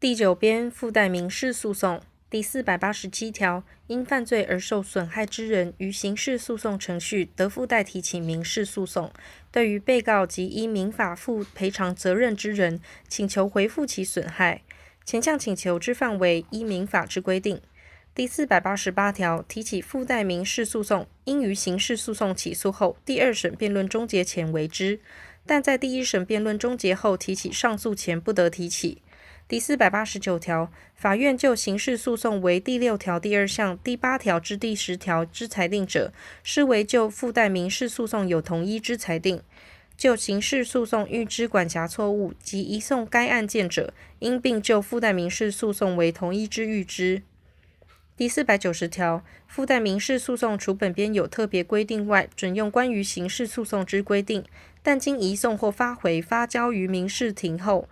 第九编附带民事诉讼第四百八十七条，因犯罪而受损害之人，于刑事诉讼程序得附带提起民事诉讼。对于被告及依民法负赔偿责任之人，请求回复其损害，前项请求之范围依民法之规定。第四百八十八条，提起附带民事诉讼，应于刑事诉讼起诉后第二审辩论终结前为之，但在第一审辩论终结后提起上诉前不得提起。第四百八十九条，法院就刑事诉讼为第六条第二项、第八条至第十条之裁定者，视为就附带民事诉讼有同一之裁定；就刑事诉讼预知管辖错误及移送该案件者，应并就附带民事诉讼为同一之预知。第四百九十条，附带民事诉讼除本编有特别规定外，准用关于刑事诉讼之规定，但经移送或发回发交于民事庭后，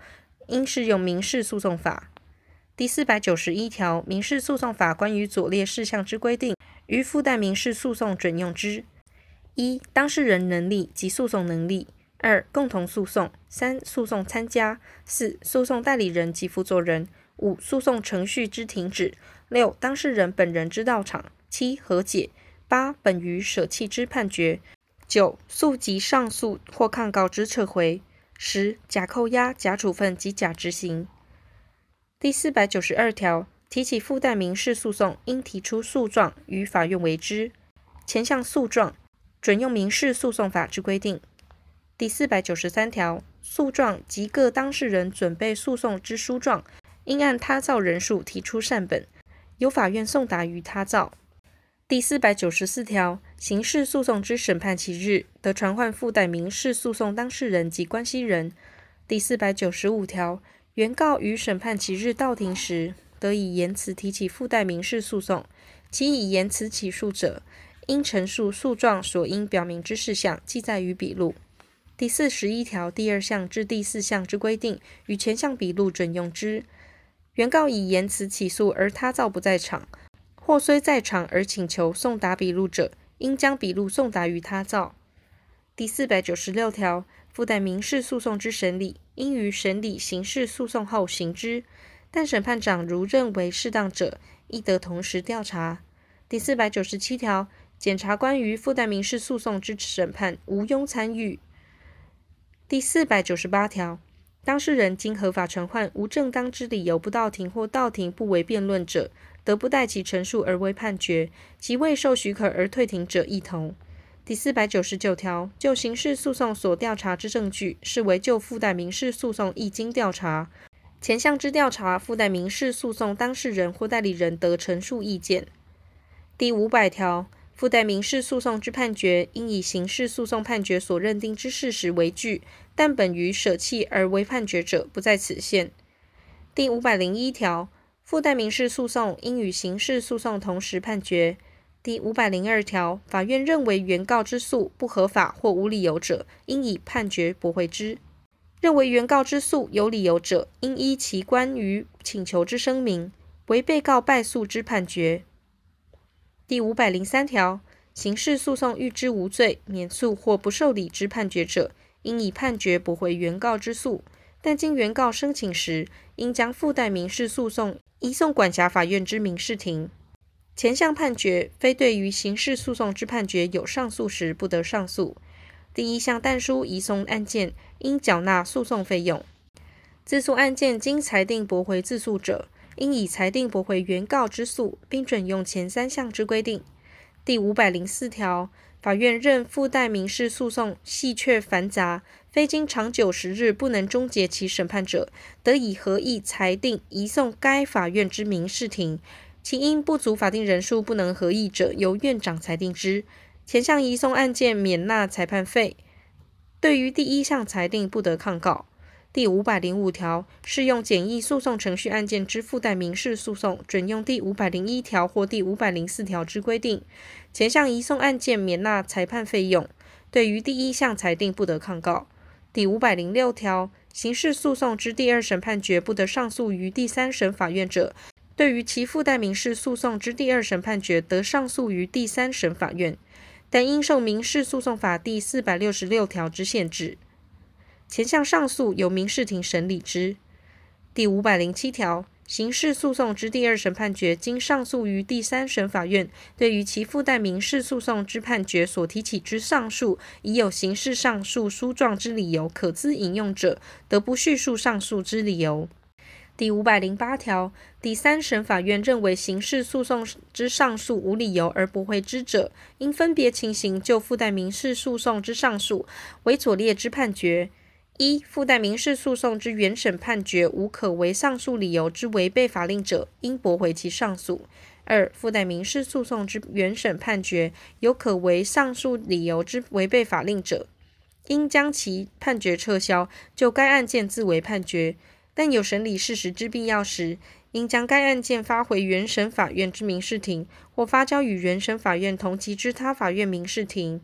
应适用民事诉讼法第四百九十一条，民事诉讼法关于左列事项之规定，于附带民事诉讼准用之：一、当事人能力及诉讼能力；二、共同诉讼；三、诉讼参加；四、诉讼代理人及辅佐人；五、诉讼程序之停止；六、当事人本人之到场；七、和解；八、本于舍弃之判决；九、诉及上诉或抗告之撤回。十、假扣押、假处分及假执行。第四百九十二条，提起附带民事诉讼，应提出诉状于法院为之。前项诉状准用民事诉讼法之规定。第四百九十三条，诉状及各当事人准备诉讼之书状，应按他造人数提出缮本，由法院送达于他造。第四百九十四条，刑事诉讼之审判期日，得传唤附带民事诉讼当事人及关系人。第四百九十五条，原告于审判期日到庭时，得以言辞提起附带民事诉讼。其以言辞起诉者，应陈述诉状所应表明之事项，记载于笔录。第四十一条第二项至第四项之规定，与前项笔录准用之。原告以言辞起诉而他造不在场。或虽在场而请求送达笔录者，应将笔录送达于他造。第四百九十六条，附带民事诉讼之审理，应于审理刑事诉讼后行之，但审判长如认为适当者，亦得同时调查。第四百九十七条，检察官于附带民事诉讼之审判无庸参与。第四百九十八条，当事人经合法传唤无正当之理由不到庭或到庭不为辩论者，得不待其陈述而为判决，及未受许可而退庭者亦同。第四百九十九条，就刑事诉讼所调查之证据，视为就附带民事诉讼一经调查。前项之调查，附带民事诉讼当事人或代理人得陈述意见。第五百条，附带民事诉讼之判决，应以刑事诉讼判决所认定之事实为据，但本于舍弃而为判决者，不在此限。第五百零一条。附带民事诉讼应与刑事诉讼同时判决。第五百零二条，法院认为原告之诉不合法或无理由者，应以判决驳回之；认为原告之诉有理由者，应依其关于请求之声明，为被告败诉之判决。第五百零三条，刑事诉讼预知无罪、免诉或不受理之判决者，应以判决驳回原告之诉。但经原告申请时，应将附带民事诉讼移送管辖法院之民事庭。前项判决非对于刑事诉讼之判决有上诉时，不得上诉。第一项但书移送案件，应缴纳诉讼费用。自诉案件经裁定驳回自诉者，应以裁定驳回原告之诉，并准用前三项之规定。第五百零四条。法院认附带民事诉讼系确繁杂，非经长久时日不能终结其审判者，得以合议裁定移送该法院之民事庭。其因不足法定人数不能合议者，由院长裁定之。前项移送案件免纳裁判费。对于第一项裁定，不得抗告。第五百零五条，适用简易诉讼程序案件之附带民事诉讼，准用第五百零一条或第五百零四条之规定。前项移送案件免纳裁判费用。对于第一项裁定，不得抗告。第五百零六条，刑事诉讼之第二审判决不得上诉于第三审法院者，对于其附带民事诉讼之第二审判决得上诉于第三审法院，但应受民事诉讼法第四百六十六条之限制。前项上诉由民事庭审理之。第五百零七条，刑事诉讼之第二审判决经上诉于第三审法院，对于其附带民事诉讼之判决所提起之上诉，已有刑事上诉书状之理由可资引用者，得不叙述上诉之理由。第五百零八条，第三审法院认为刑事诉讼之上诉无理由而驳回之者，应分别情形就附带民事诉讼之上诉为左列之判决：一、附带民事诉讼之原审判决无可为上诉理由之违背法令者，应驳回其上诉；二、附带民事诉讼之原审判决有可为上诉理由之违背法令者，应将其判决撤销，就该案件自为判决。但有审理事实之必要时，应将该案件发回原审法院之民事庭，或发交与原审法院同级之他法院民事庭。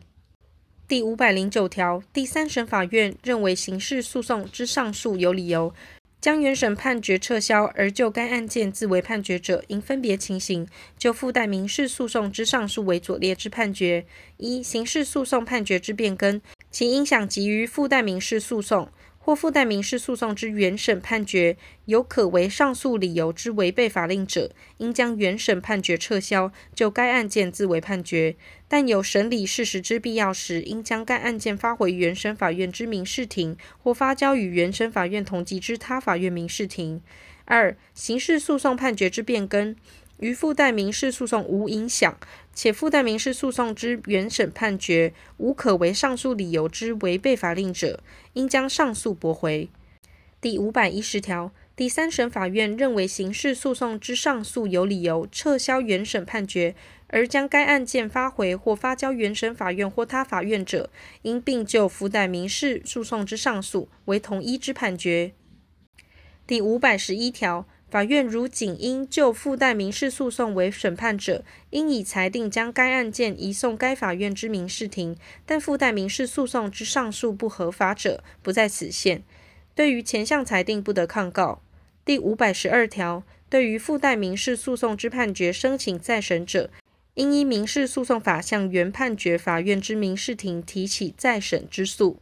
第五百零九条，第三审法院认为刑事诉讼之上诉有理由，将原审判决撤销，而就该案件自为判决者，应分别情形就附带民事诉讼之上诉为左列之判决：一、刑事诉讼判决之变更，其影响及于附带民事诉讼。或附带民事诉讼之原审判决有可为上诉理由之违背法令者，应将原审判决撤销，就该案件自为判决。但有审理事实之必要时，应将该案件发回原审法院之民事庭，或发交与原审法院同级之他法院民事庭。二、刑事诉讼判决之变更。于附带民事诉讼无影响，且附带民事诉讼之原审判决无可为上诉理由之违背法令者，应将上诉驳回。第五百一十条，第三审法院认为刑事诉讼之上诉有理由，撤销原审判决，而将该案件发回或发交原审法院或他法院者，应并就附带民事诉讼之上诉为同一之判决。第五百十一条。法院如仅因就附带民事诉讼为审判者，应以裁定将该案件移送该法院之民事庭；但附带民事诉讼之上诉不合法者，不在此限。对于前项裁定，不得抗告。第五百十二条，对于附带民事诉讼之判决申请再审者，应依民事诉讼法向原判决法院之民事庭提起再审之诉。